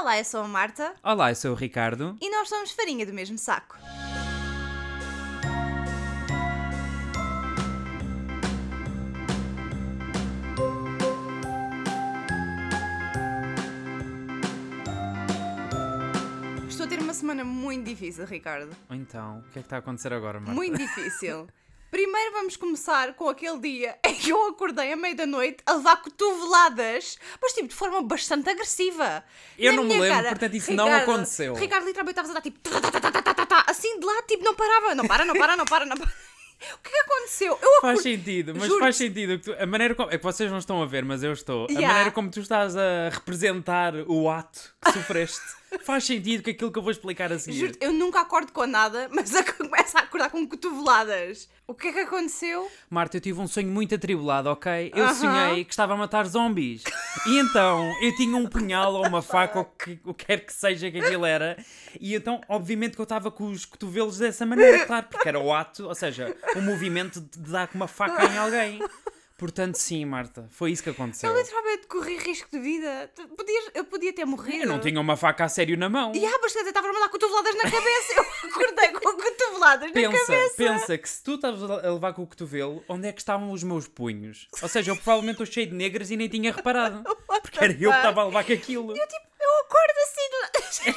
Olá, eu sou a Marta Olá, eu sou o Ricardo. e nós somos farinha do mesmo saco. Estou a ter uma semana muito difícil, Ricardo. Então, o que é que está a acontecer agora, Marta? Muito difícil. Primeiro vamos começar com aquele dia em que eu acordei à meia da noite a levar cotoveladas, mas tipo de forma bastante agressiva. Eu Na não me lembro, cara, portanto isso não aconteceu. Ricardo literalmente estavas a dar tipo assim de lá, tipo não parava, não para, não para, não para, não para. O que é que aconteceu? Eu Faz sentido, mas faz sentido. Tu- a maneira como. É que vocês não estão a ver, mas eu estou. Yeah. A maneira como tu estás a representar o ato que sofreste faz sentido com aquilo que eu vou explicar a seguir. Juro-te, eu nunca acordo com nada, mas começo a acordar com cotoveladas. O que é que aconteceu? Marta, eu tive um sonho muito atribulado, ok? Eu Aham. sonhei que estava a matar zombies. E então eu tinha um punhal ou uma faca ou que, o que quer que seja que aquilo era. E então, obviamente, que eu estava com os cotovelos dessa maneira, claro, porque era o ato, ou seja, o movimento de dar com uma faca em alguém. Portanto, sim, Marta, foi isso que aconteceu. Eu literalmente corri risco de vida. Podias- eu podia ter morrido. Eu não tinha uma faca a sério na mão. E ah, mas dizer, estava a mandar cotoveladas na cabeça. Eu acordei com cotoveladas na Pensa, cabeça. pensa que se tu estavas a levar com o cotovelo, onde é que estavam os meus punhos? Ou seja, eu provavelmente estou cheio de negras e nem tinha reparado. Porque era eu que estava a levar com aquilo. Eu tipo, eu acordo assim. do- eu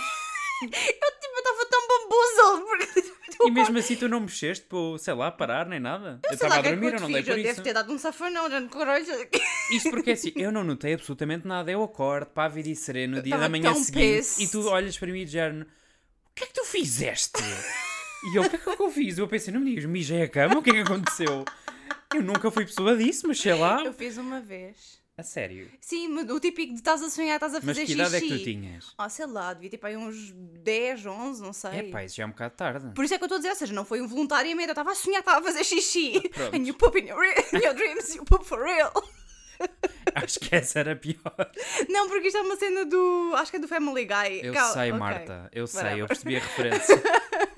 eu estava tão bambuzel. Porque eu E mesmo assim tu não mexeste para, sei lá, parar nem nada? Eu sei estava a é dormir, eu eu não dei por Eu isso. devo ter dado um safanão, já no corolho. Isto porque assim, eu não notei absolutamente nada. Eu acordo, pávido e sereno, no dia da manhã seguinte, pissed. e tu olhas para mim e dizes o que é que tu fizeste? E eu, o que é que eu fiz? Eu pensei, não me digas, mijei a cama, o que é que aconteceu? Eu nunca fui pessoa disso, mas sei lá. Eu fiz uma vez. A sério. Sim, mas o típico de estás a sonhar, estás a Mas fazer que idade é xixi. que tu tinhas? Ah, sei lá, devia ter para aí uns 10, 11, não sei. É pá, isso já é um bocado tarde. Por isso é que eu estou a dizer, ou seja, não foi involuntariamente, eu estava a sonhar, estava a fazer xixi. Pronto. And you poop in your, in your dreams, you poop for real. Acho que essa era pior. Não, porque isto é uma cena do. Acho que é do Family Guy. Eu Cal- sei, ok. Marta. Eu sei, Whatever. eu percebi a referência.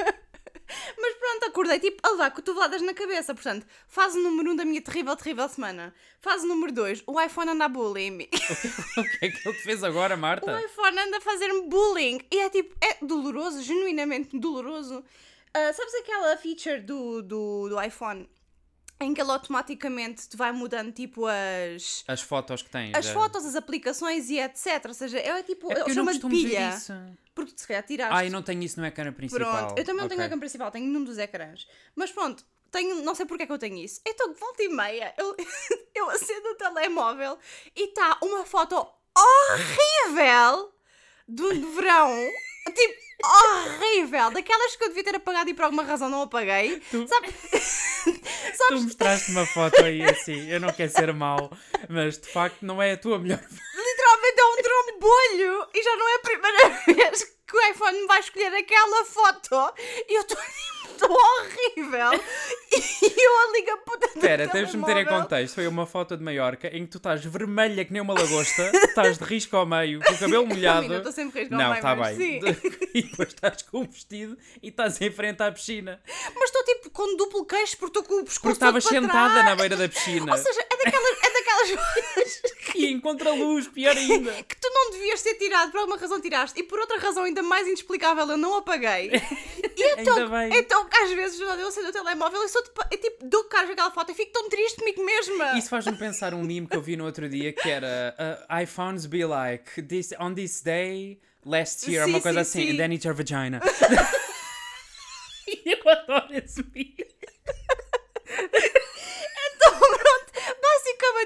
Mas pronto, acordei tipo a levar cotoveladas na cabeça. Portanto, fase número 1 um da minha terrível, terrível semana. Fase número 2, o iPhone anda a bullying-me. o que é que ele te fez agora, O Marta? iPhone anda a fazer-me bullying. E é tipo, é doloroso, genuinamente doloroso. Ah, sabes aquela feature do, do, do iPhone em que ele automaticamente te vai mudando tipo as. As fotos que tens. As é- fotos, as aplicações e etc. Ou seja, é tipo. É eu não chama de pilha. isso. Porque se calhar tiraste. Ah, eu não tenho isso no ecrã principal. Pronto, eu também não tenho Ok. ecrã principal, tenho num dos ecrãs. Mas pronto, tenho, não sei porque é que eu tenho isso. Então, volta e meia, eu, eu acendo o telemóvel e está uma foto horrível do verão. Tipo, horrível. Daquelas que eu devia ter apagado e por alguma razão não apaguei. Tu- Sabe? Tu mostraste uma foto aí assim, eu não quero ser mau, mas de facto não é a tua melhor. literalmente é um trombolho e já não é a primeira vez que o iPhone me vai escolher aquela foto e eu estou estou horrível e eu a puta do Espera, temos de meter em contexto. Foi uma foto de Maiorca em que tu estás vermelha que nem uma lagosta, estás de risco ao meio, com o cabelo molhado. Eu estou sempre risco ao Não, meio, está mas bem. sim. E depois estás com o vestido e estás em frente à piscina. Mas estou tipo com duplo queixo porque estou com o pescoço Porque estavas sentada trás. na beira da piscina. Ou seja, é daquelas, é daquelas E em contraluz, pior ainda. que tu não devias ter tirado, por alguma razão tiraste, e por outra razão ainda mais inexplicável eu não apaguei. E então, Ainda bem. Então às vezes eu acendo o telemóvel e sou tipo, eu, tipo, dou aquela foto e fico tão triste comigo mesma. Isso faz-me pensar um meme que eu vi no outro dia que era uh, iPhones be like this on this day last year, Sim, uma coisa sim, assim, sim. and then it's your vagina. Eu adoro esse meme.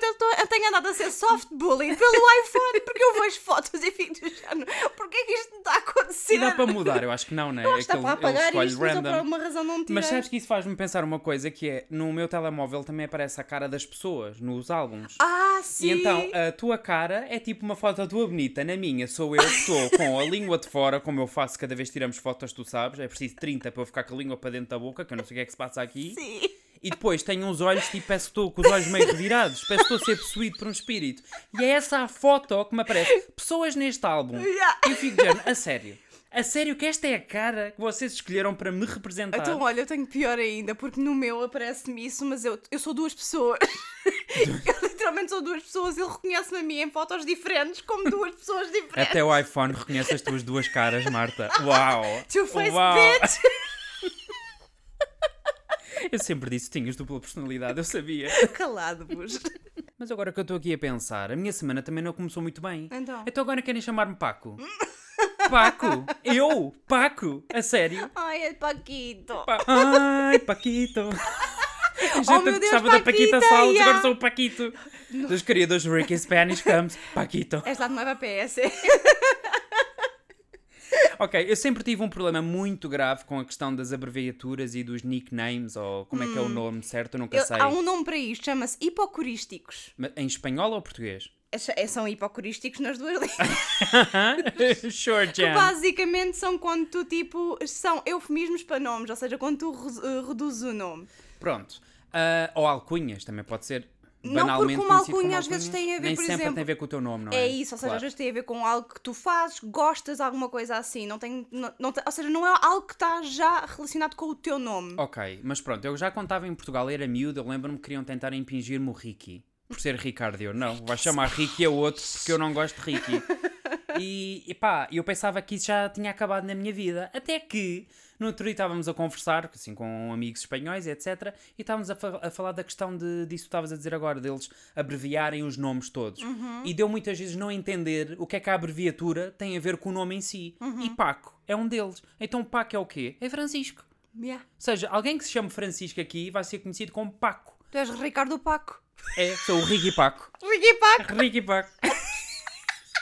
Eu, tô, eu tenho andado a ser soft bullying pelo iPhone porque eu vejo fotos e fico do género. Porquê que isto não está a acontecer? E dá para mudar, eu acho que não, né? Eu acho que É dá para apagar isto, mas por alguma razão não tirei. Mas sabes que isso faz-me pensar uma coisa que é, no meu telemóvel também aparece a cara das pessoas, nos álbuns. Ah, sim. E então a tua cara é tipo uma foto tua bonita. Na minha sou eu que estou com a língua de fora, como eu faço cada vez que tiramos fotos, tu sabes. É preciso 30 para eu ficar com a língua para dentro da boca, que eu não sei o que é que se passa aqui. Sim. E depois tenho uns olhos, tipo, parece que estou com os olhos meio revirados. Parece que estou a ser possuído por um espírito. E é essa a foto que me aparece. Pessoas neste álbum. Yeah. E eu fico dizendo, a sério. A sério que esta é a cara que vocês escolheram para me representar. Então, olha, eu tenho pior ainda, porque no meu aparece-me isso, mas eu, eu sou duas pessoas. eu literalmente são duas pessoas, ele reconhece-me a mim em fotos diferentes como duas pessoas diferentes. Até o iPhone reconhece as tuas duas caras, Marta. Uau! Two-face Uau! bitch! Eu sempre disse que tinhas dupla personalidade, eu sabia. Calado-vos. Mas agora que eu estou aqui a pensar, a minha semana também não começou muito bem. Então. Então agora querem chamar-me Paco? Paco? Eu? Paco? A sério? Ai, é Paquito. Pa- Ai, Paquito. A gente Oh, Deus, gostava da Paquita Paquita, Salles, yeah. agora sou o Paquito. Dos criadores Ricky Spanish Comes. Paquito. És lá de Nova PS. Ok, eu sempre tive um problema muito grave com a questão das abreviaturas e dos nicknames, ou como é que é o nome certo, eu nunca Eu- sei. há um nome para isto, chama-se hipocorísticos. Mas Em espanhol ou português? É- é- São hipocorísticos nas duas línguas. sure, Jan. basicamente são quando tu, tipo, são eufemismos para nomes, ou seja, quando tu eh, reduzes o nome. Pronto. Ah, ou alcunhas, também pode ser Não, porque uma alcunha às vezes tem a ver, Nem por sempre exemplo- tem a ver com o teu nome, não é? É isso, ou seja, Claro. às vezes tem a ver com algo que tu fazes, gostas, alguma coisa assim. Não tem, não, não ou seja, não é algo que está já relacionado com o teu nome. Ok, mas pronto, eu já contava em Portugal, era miúdo, eu lembro-me que queriam tentar impingir-me o Ricky. Por ser Ricardo, eu não, vai chamar Ricky a outro porque eu não gosto de Ricky. E, e pá, eu pensava que isso já tinha acabado na minha vida. Até que no outro dia estávamos a conversar, assim, com amigos espanhóis, etc. E estávamos a, fa- a falar da questão de, disso que estavas a dizer agora, deles abreviarem os nomes todos. E deu muitas vezes não entender o que é que a abreviatura tem a ver com o nome em si. E Paco é um deles. Então Paco é o quê? É Francisco. Yeah. Ou seja, alguém que se chame Francisco aqui vai ser conhecido como Paco. Tu és Ricardo Paco. É, sou o Ricky Paco. Ricky Paco. Ricky Paco.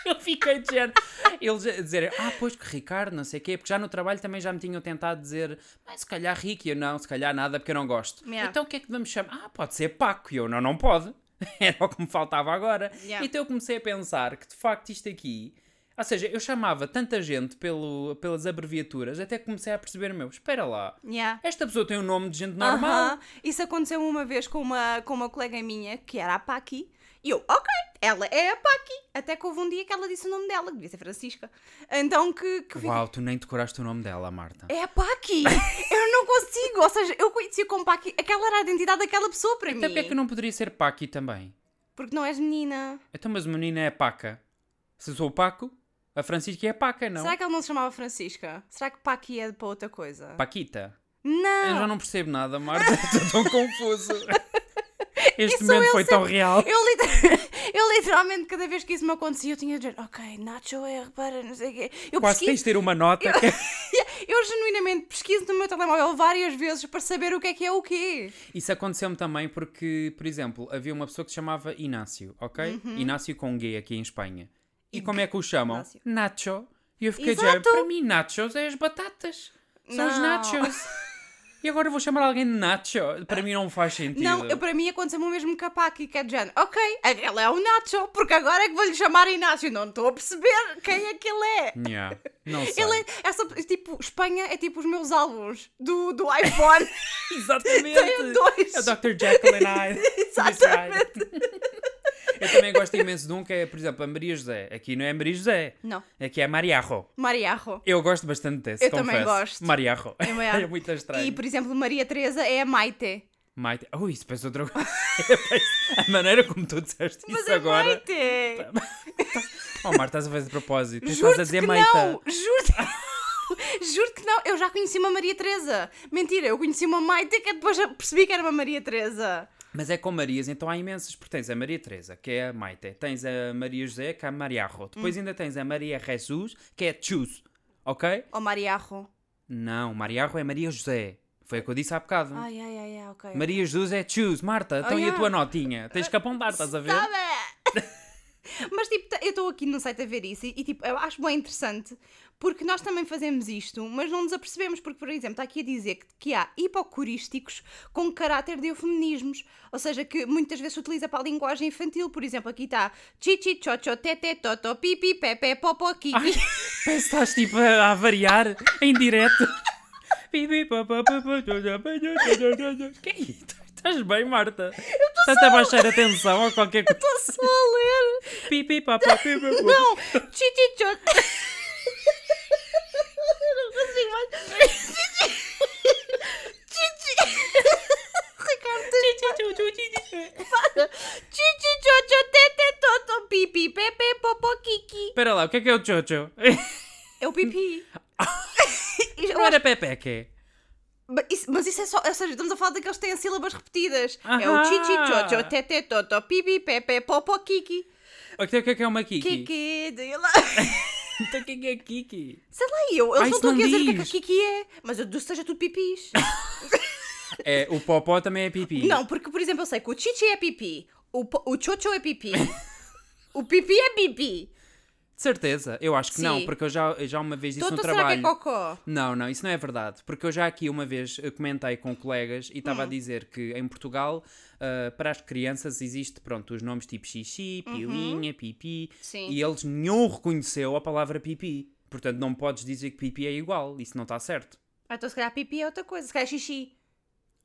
Eu fiquei de género. Eles a dizer, ah, pois que Ricardo, não sei o quê, porque já no trabalho também já me tinham tentado dizer, mas se calhar Ricky, eu não, se calhar nada, porque eu não gosto. Yeah. Então o que é que devemos chamar? Ah, pode ser Paco, e eu não, não pode. Era o que me faltava agora. Yeah. Então eu comecei a pensar que de facto isto aqui. Ou seja, eu chamava tanta gente pelo, pelas abreviaturas até que comecei a perceber, meu, espera lá. Yeah. Esta pessoa tem um nome de gente normal. Aham. Isso aconteceu uma vez com uma, com uma colega minha, que era a Paqui, e eu, ok, ela é a Paqui. Até que houve um dia que ela disse o nome dela, que devia ser Francisca. Então que, que Uau, tu nem decoraste o nome dela, Marta. É a Paqui! eu não consigo! Ou seja, eu conhecia como Paqui. Aquela era a identidade daquela pessoa para Até mim. porque é que não poderia ser Paqui também? Porque não és menina. Então, mas a menina é Paca. Se sou o Paco, a Francisca é Paca, não? Será que ela não se chamava Francisca? Será que Paqui é para outra coisa? Paquita. Não! Eu já não percebo nada, Marta. Estou tão confuso. Este Isso momento eu foi tão real. Eu, liter- eu literalmente, cada vez que isso me acontecia, eu tinha de dizer, ok, Nacho é, repara, não sei o quê. Eu Quase tens pesquiso, de ter uma nota. que- eu genuinamente pesquiso no meu telemóvel várias vezes para saber o que é que é o quê. Isso aconteceu-me também porque, por exemplo, havia uma pessoa que se chamava Inácio, ok? Inácio com G aqui em Espanha. E como é que o chamam? Inácio. Nacho. E eu fiquei Exato. para mim, nachos é as batatas. São os Não. nachos. E agora vou chamar alguém de Nacho. Para mim não faz sentido. Não, eu, para mim aconteceu o mesmo que a que é de género, ok, ele é o Nacho, porque agora é que vou-lhe chamar Inácio. Não estou a perceber quem é que ele é. Yeah, não sei. Ele é, essa, tipo, Espanha é tipo os meus álbuns do, do iPhone. Exatamente. Tenho dois. É o Dr. Jekyll and Hyde. Exatamente. Eu também gosto imenso de um que é, por exemplo, a Maria José. Aqui não é Maria José. Não. Aqui é Mariarro. Mariarro. Eu gosto bastante desse, Eu confesso. também gosto. Mariarro. É Mariarro. É muito estranho. E, por exemplo, Maria Teresa é a Maite. Maite. Oh, isso parece outra coisa. a maneira como tu disseste Mas isso é agora. Maite! Oh, Marta, estás a fazer de propósito. Tu estás a dizer que Meita. não! Juro-te Juro que não! Eu já conheci uma Maria Teresa. Mentira, eu conheci uma Maite que depois já percebi que era uma Maria Teresa. Mas é com Marias, então há imensas, porque tens a Maria Teresa, que é a Maite, tens a Maria José, que é a Mariarro, Hum. depois ainda tens a Maria Jesus, que é Chus, ok? Ou Mariarro. Não, Mariarro é Maria José, foi o que eu disse há bocado. Ai, ai, ai, ai, ok. Maria Jesus é Chus, Marta, então Oh, e a yeah. tua notinha? Tens que apontar, estás a ver? Sabe? Mas tipo, eu estou aqui no site a ver isso e, e, tipo, eu acho bem interessante porque nós também fazemos isto, mas não nos apercebemos, porque, por exemplo, está aqui a dizer que, que há hipocorísticos com caráter de eufemismos, ou seja, que muitas vezes se utiliza para a linguagem infantil, por exemplo, aqui está chichi, chocho, tete, toto, pipi, pepe, popo, kiki. Ai, que estás tipo a, a variar em direto. Que é isso? Estás bem, Marta? Estás a baixar a tensão ou qualquer coisa? Estou só a ler. Pipi, pa, pa, pipi. Não, chichi, assim, mas. Pipi, pepe, popo, kiki. Pera lá, o que é que é o chocho? É o pipi. Não era pepeque. Isso, mas isso é só. Ou seja, estamos a falar daqueles que têm sílabas repetidas. Ah é o chichi, chocho, tete, toto, pipi, pepe, popo, kiki. O que é que é uma kiki? Kiki, do you love... Então o que é Kiki? Sei lá, eu. Ah, Eles não não aqui a dizer o que é que a diz. Kiki é. Mas eu deduzo que seja tudo pipis. É, o popó também é pipi. Não, porque, por exemplo, eu sei que o chichi é pipi, o, po- o chocho é pipi, o pipi é pipi. De certeza. Eu acho que não, Sim. porque eu já, eu já uma vez disse no será que é trabalho. Não, não, isso não é verdade. Porque eu já aqui uma vez eh, comentei com colegas e Hum. estava a dizer que em Portugal, ah, para as crianças, existe, pronto, os nomes tipo xixi, pilinha, pipi. Uhum. Sim. E eles nenhum reconheceu a palavra pipi. Portanto, não podes dizer que pipi é igual. Isso não está certo. Ah, então se calhar pipi é outra coisa, se calhar xixi.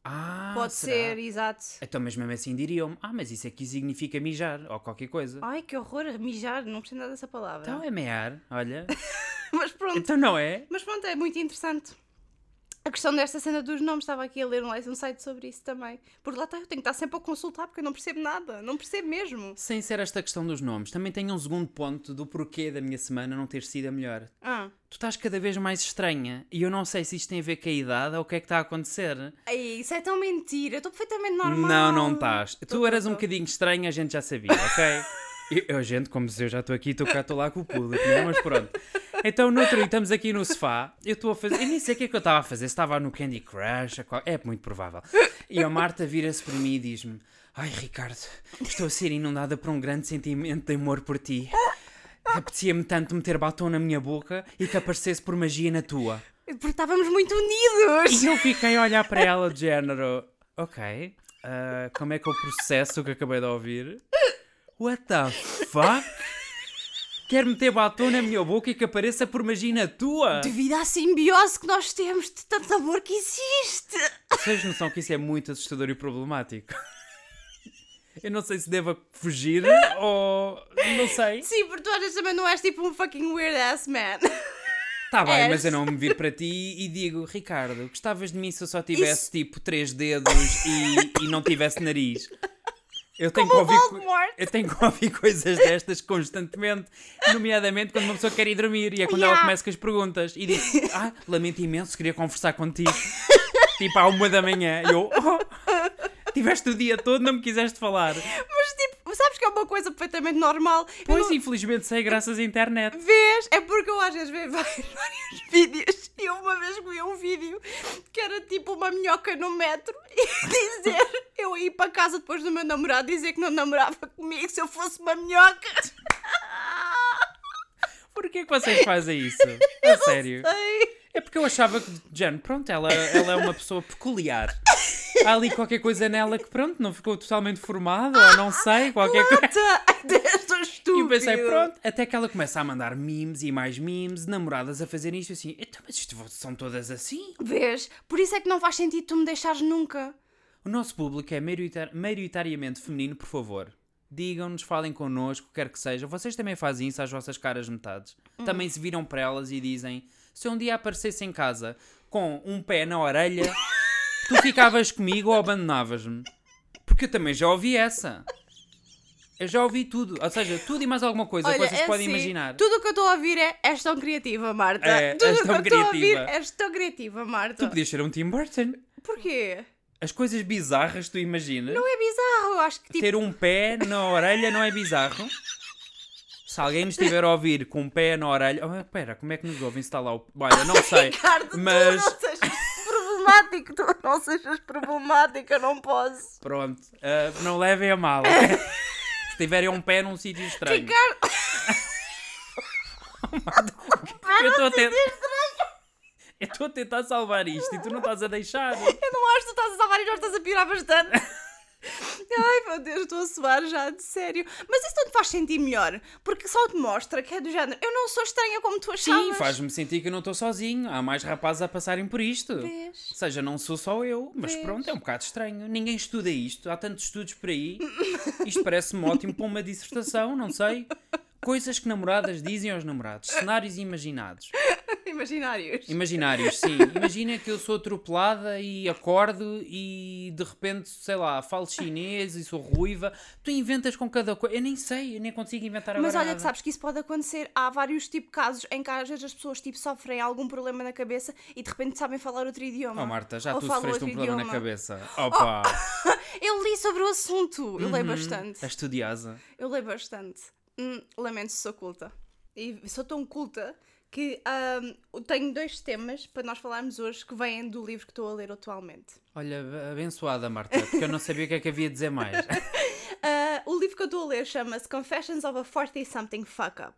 Ah, Pode será? ser, exato. Então, mas mesmo assim diriam ah, mas isso aqui significa mijar ou qualquer coisa. Ai, que horror, mijar, não percebo nada dessa palavra. Então é mear, olha. Mas pronto, então não é? mas pronto, é muito interessante. A questão desta cena dos nomes, estava aqui a ler um, um site sobre isso também. Porque lá está, eu tenho que estar sempre a consultar porque eu não percebo nada, não percebo mesmo. Sem ser esta questão dos nomes, também tenho um segundo ponto do porquê da minha semana não ter sido a melhor. Ah, Tu estás cada vez mais estranha e eu não sei se isto tem a ver com a idade ou o que é que está a acontecer. Ai, isso é tão mentira, eu estou perfeitamente normal. Não, não estás. Tô, Tu tô, eras um tô. bocadinho estranha, a gente já sabia, ok? Eu, eu, gente, como se eu já estou aqui, estou cá, estou lá com o público, não é? Mas pronto. Então, no outro dia, estamos aqui no sofá, eu estou a fazer. Eu nem sei o que é que eu estava a fazer, se estava no Candy Crush, qual- é muito provável. E a Marta vira-se para mim e diz-me: Ai, Ricardo, estou a ser inundada por um grande sentimento de amor por ti. Apetecia-me tanto meter batom na minha boca e que aparecesse por magia na tua. Porque estávamos muito unidos. E eu fiquei a olhar para ela de género, ok, ah, como é que eu processo o que acabei de ouvir? What the fuck? Quer meter batom na minha boca e que apareça por magia tua? Devido à simbiose que nós temos de tanto amor que existe. Vocês noção que isso é muito assustador e problemático? Eu não sei se devo fugir ou... não sei. Sim, porque tu às vezes também não és tipo um fucking weird ass man. Tá bem, És. mas eu não me vir para ti e digo, Ricardo, gostavas de mim se eu só tivesse tipo três dedos e, e não tivesse nariz? Eu tenho, que Como o ouvir, eu tenho que ouvir coisas destas constantemente, nomeadamente quando uma pessoa quer ir dormir e é quando ela Yeah. começa com as perguntas e diz: Ah, lamento imenso, queria conversar contigo. tipo à uma da manhã. E eu, oh, tiveste o dia todo, não me quiseste falar. Mas tipo, sabes que é uma coisa perfeitamente normal. Pois, não- infelizmente sei, graças à internet. Vês? É porque eu às vezes vejo vários vídeos eu uma vez vi um vídeo que era tipo uma minhoca no metro e dizer eu ia para casa depois do meu namorado dizer que não namorava comigo se eu fosse uma minhoca. Porquê que vocês fazem isso? A sério. Ei, É porque eu achava que, Jen, pronto, ela, ela é uma pessoa peculiar. Há ali qualquer coisa nela que, pronto, não ficou totalmente formada, ou não sei, qualquer coisa. E eu pensei, pronto, até que ela começa a mandar memes e mais memes, namoradas a fazerem isto assim. Então, mas isto são todas assim? Vês? Por isso é que não faz sentido tu me deixares nunca. O nosso público é maioritar- maioritariamente feminino, por favor. Digam-nos, falem connosco, quer que seja. Vocês também fazem isso às vossas caras metades. Também se viram para elas e dizem: se um dia aparecesse em casa com um pé na orelha, tu ficavas comigo ou abandonavas-me? Porque eu também já ouvi essa. Eu já ouvi tudo. Ou seja, tudo e mais alguma coisa que vocês é podem assim, imaginar. Tudo o que eu estou a ouvir é és tão criativa, Marta. É, tudo és o que eu estou a ouvir és tão criativa, Marta. Tu podias ser um Tim Burton. Porquê? As coisas bizarras tu imaginas. Não é bizarro, acho que tipo. Ter um pé na orelha não é bizarro? Se alguém nos estiver a ouvir com um pé na orelha. Oh, espera, como é que nos ouvem? Se está lá o. Olha, não sei. Ricardo, mas- tu não problemático, tu não sejas problemática, não posso. Pronto. ah, não levem a mal. Se tiverem um pé num sítio estranho. Ricardo, Eu estou a tentar. Eu estou a tentar salvar isto e tu não estás a deixar. eu não acho que tu estás a salvar e já estás a piorar bastante. Ai meu Deus, estou a suar já, de sério. Mas isso não te faz sentir melhor, porque só te mostra que é do género. Eu não sou estranha como tu achavas. Sim, faz-me sentir que eu não estou sozinho. Há mais rapazes a passarem por isto. Vês? Ou seja, não sou só eu, mas Vês? pronto, é um bocado estranho. Ninguém estuda isto. Há tantos estudos por aí. Isto parece-me ótimo para uma dissertação, não sei. Coisas que namoradas dizem aos namorados. Cenários imaginados. Imaginários. Imaginários, sim. Imagina que eu sou atropelada e acordo e de repente, sei lá, falo chinês e sou ruiva. Tu inventas com cada coisa. Eu nem sei, eu nem consigo inventar agora Mas olha nada. que sabes que isso pode acontecer. Há vários tipo de casos em que às vezes as pessoas tipo, sofrem algum problema na cabeça e de repente sabem falar outro idioma. Oh Marta, já Ou tu sofreste um outro problema na idioma. cabeça. Opa! Eu li sobre o assunto. Eu leio Uhum. bastante. É estudiosa. Eu leio bastante. Hum, lamento se sou culta. E sou tão culta que eu tenho dois temas para nós falarmos hoje que vêm do livro que estou a ler atualmente. Olha, abençoada, Marta, porque eu não sabia o que é que havia de dizer mais. Ah, o livro que eu estou a ler chama-se Confessions of a 40-something fuck up.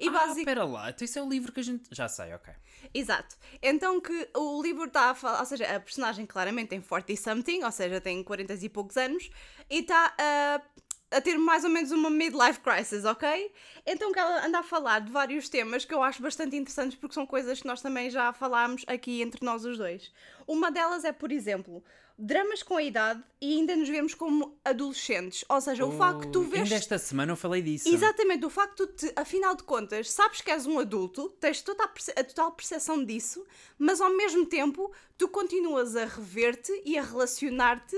E ah, basic- espera lá, então isso é o livro que a gente. Já sei, ok. Exato. Então que o livro está a falar, ou seja, a personagem claramente tem 40 something, ou seja, tem 40 e poucos anos, e está a, a ter mais ou menos uma midlife crisis, ok? Então que ela anda a falar de vários temas que eu acho bastante interessantes porque são coisas que nós também já falámos aqui entre nós os dois. Uma delas é, por exemplo, dramas com a idade e ainda nos vemos como adolescentes, ou seja, o facto de tu vês Ainda esta semana eu falei disso. Exatamente, o facto de, afinal de contas, sabes que és um adulto, tens toda a, perce- a total percepção disso, mas ao mesmo tempo tu continuas a rever-te e a relacionar-te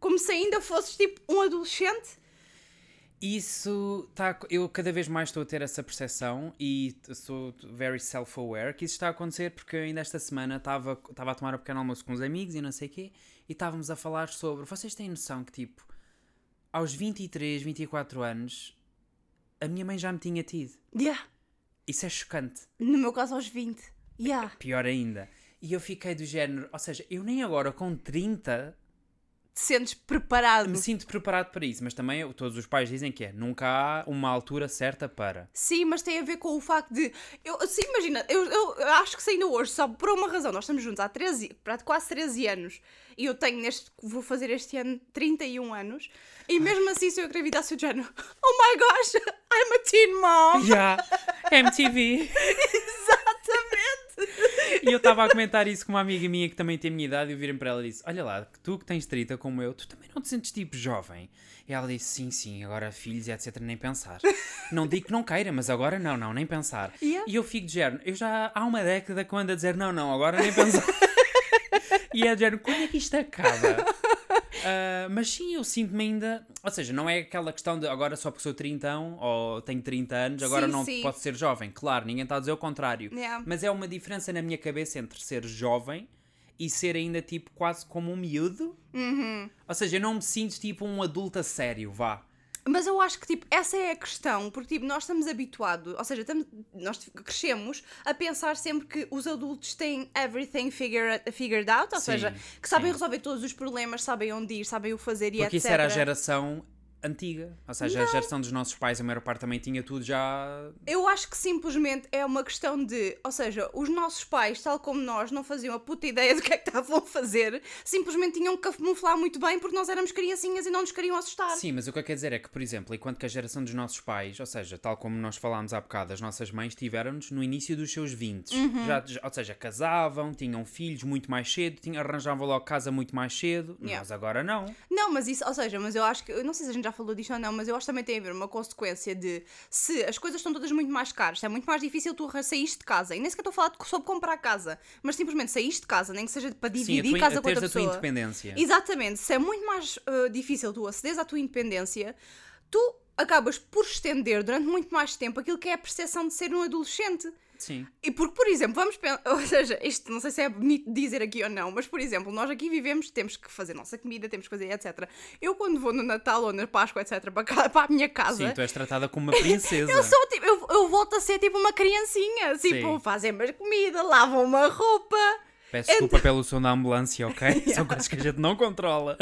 como se ainda fosses tipo um adolescente. Isso está. Eu cada vez mais estou a ter essa percepção e sou very self-aware que isso está a acontecer porque eu ainda esta semana estava estava a tomar um pequeno almoço com uns amigos e não sei o quê e estávamos a falar sobre. Vocês têm noção que, tipo, aos 23, 24 anos, a minha mãe já me tinha tido. Yeah. Isso é chocante. No meu caso, aos 20. Yeah. Pior ainda. E eu fiquei do género. Ou seja, eu nem agora com 30 Te sentes preparado. me sinto preparado para isso, mas também todos os pais dizem que é. Nunca há uma altura certa para. Sim, mas tem a ver com o facto de. Eu, sim, imagina, eu, eu acho que se ainda hoje, só por uma razão, nós estamos juntos há 13, para quase 13 anos e eu tenho neste. Vou fazer este ano 31 anos e mesmo assim, se eu engravidasse o género, oh my gosh, I'm a teen mom! Yeah, MTV. E eu estava a comentar isso com uma amiga minha que também tem a minha idade e eu virei para ela e disse: Olha lá, tu que tens 30 como eu, tu também não te sentes tipo jovem? E ela disse: Sim, sim, agora filhos e etc. Nem pensar. Não digo que não queira, mas agora não, não, nem pensar. Yeah. E eu fico de género, eu já há uma década que ando a dizer: Não, não, agora nem pensar. e é de género, quando é que isto acaba? Ah, mas sim, eu sinto-me ainda. Ou seja, não é aquela questão de agora só porque sou 30 ou tenho 30 anos, agora Sim, não sim. posso ser jovem. Claro, ninguém está a dizer o contrário. Yeah. Mas é uma diferença na minha cabeça entre ser jovem e ser ainda tipo quase como um miúdo. Uhum. Ou seja, eu não me sinto tipo um adulto a sério, vá. Mas eu acho que, tipo, essa é a questão, porque, tipo, nós estamos habituados, ou seja, estamos, nós crescemos a pensar sempre que os adultos têm everything figure, figured out, ou Sim, seja, que sabem sim. resolver todos os problemas, sabem onde ir, sabem o fazer e Porque etc. isso era a geração antiga. Ou seja, a geração dos nossos pais, a maior parte também tinha tudo já. Eu acho que simplesmente é uma questão de, ou seja, os nossos pais, tal como nós, não faziam a puta ideia do que é que estavam a fazer, simplesmente tinham que camuflar muito bem porque nós éramos criancinhas e não nos queriam assustar. Sim, mas o que eu quero dizer é que, por exemplo, enquanto que a geração dos nossos pais, ou seja, tal como nós falámos há bocado, as nossas mães tiveram-nos no início dos seus 20. Uhum. Já, já- ou seja, casavam, tinham filhos muito mais cedo, tinham, arranjavam logo casa muito mais cedo. Yeah. Nós agora não. Não, mas isso, ou seja, mas eu acho que, eu não sei se a gente já falou disto ou não, mas eu acho que também tem a ver uma consequência de se as coisas estão todas muito mais caras, é muito mais difícil tu sair de casa. E nem sequer estou a falar de- sobre comprar casa, mas simplesmente sair de casa, nem que seja para Sim, a dividir tua, casa com outra teres a tua pessoa. independência. Exatamente, se é muito mais uh, difícil tu acederes à tua independência, tu acabas por estender durante muito mais tempo aquilo que é a percepção de ser um adolescente. Sim. E porque, por exemplo, vamos pensar, ou seja, isto não sei se é bonito dizer aqui ou não, mas por exemplo, nós aqui vivemos, temos que fazer nossa comida, temos que fazer etc. Eu quando vou no Natal ou na Páscoa, etc, para, cá, para a minha casa, Sim, tu és tratada como uma princesa. eu sou tipo, eu, eu volto a ser tipo uma criancinha, tipo, Sim. fazem mais comida, lavam uma roupa. Peço desculpa pelo som da ambulância, ok? São coisas que a gente não controla.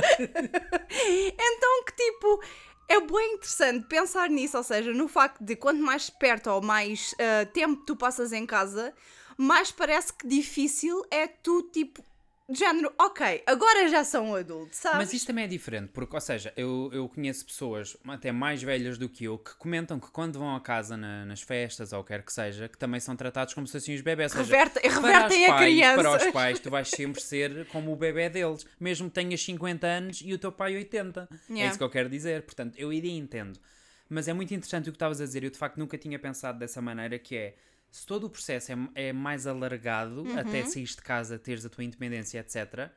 Então que tipo, é bem interessante pensar nisso, ou seja, no facto de quanto mais perto ou mais ah, tempo tu passas em casa, mais parece que difícil é tu tipo, de género, ok, agora já sou um adulto, sabes? Mas isto também é diferente, porque, ou seja, eu, eu conheço pessoas até mais velhas do que eu que comentam que quando vão a casa na- nas festas ou quer que seja, que também são tratados como se fossem os bebés. Ou seja, Reverte- revertem os a pais- criança. Para os pais, tu vais sempre ser como o bebé deles, mesmo que tenhas 50 anos e o teu pai 80. É Yeah. isso que eu quero dizer. Portanto, eu iria entendo. Mas é muito interessante o que estavas a dizer. Eu de facto nunca tinha pensado dessa maneira que é se todo o processo é, é mais alargado, Uhum. até saíres de casa, teres a tua independência, etc.,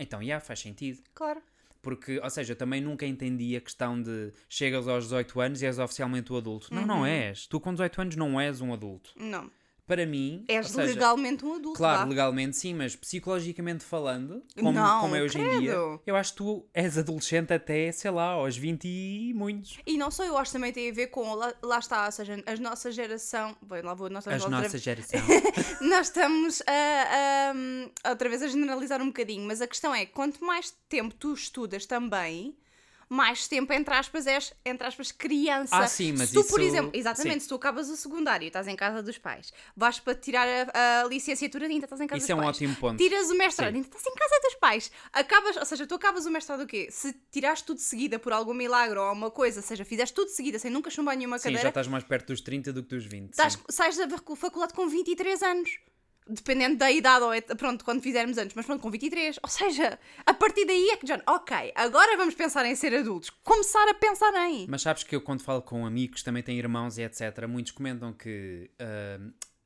então, já, faz sentido. Claro. Porque, ou seja, eu também nunca entendi a questão de chegas aos 18 anos e és oficialmente o adulto. Não, Uhum. não és. Tu com 18 anos não és um adulto. Não. Para mim, És seja, legalmente um adulto. Claro, legalmente sim, mas psicologicamente falando, como, Não, como é hoje em dia, credo. eu acho que tu és adolescente até, sei lá, aos 20 e muitos. E não só eu acho que também tem a ver com, lá, lá está, ou seja, a nossa geração. Bem, lá vou, nós estamos As nossa geração. nós estamos a, a- outra vez a generalizar um bocadinho, mas a questão é quanto mais tempo tu estudas também, mais tempo, entre aspas, és, entre aspas, criança. Ah, sim, mas se tu, por isso- exemplo, exatamente, sim. se tu acabas o secundário e estás em casa dos pais, vais para tirar a, a licenciatura ainda estás em casa Isso dos é um pais. ótimo ponto. Tiras o mestrado, Sim. ainda estás em casa dos pais. Acabas, ou seja, tu acabas o mestrado o quê? Se tirares tudo de seguida por algum milagre ou alguma coisa, ou seja, fizeste tudo de seguida sem nunca chumbar nenhuma Sim, cadeira, já estás mais perto dos 30 do que dos 20. Estás- sim. sais da facu- faculdade com 23 anos. Dependendo da idade, ou pronto, quando fizermos antes, mas pronto, com 23. Ou seja, a partir daí é que já. Ok, agora vamos pensar em ser adultos. Começar a pensar em. Mas sabes que eu, quando falo com amigos, também têm irmãos e etc., muitos comentam que ah,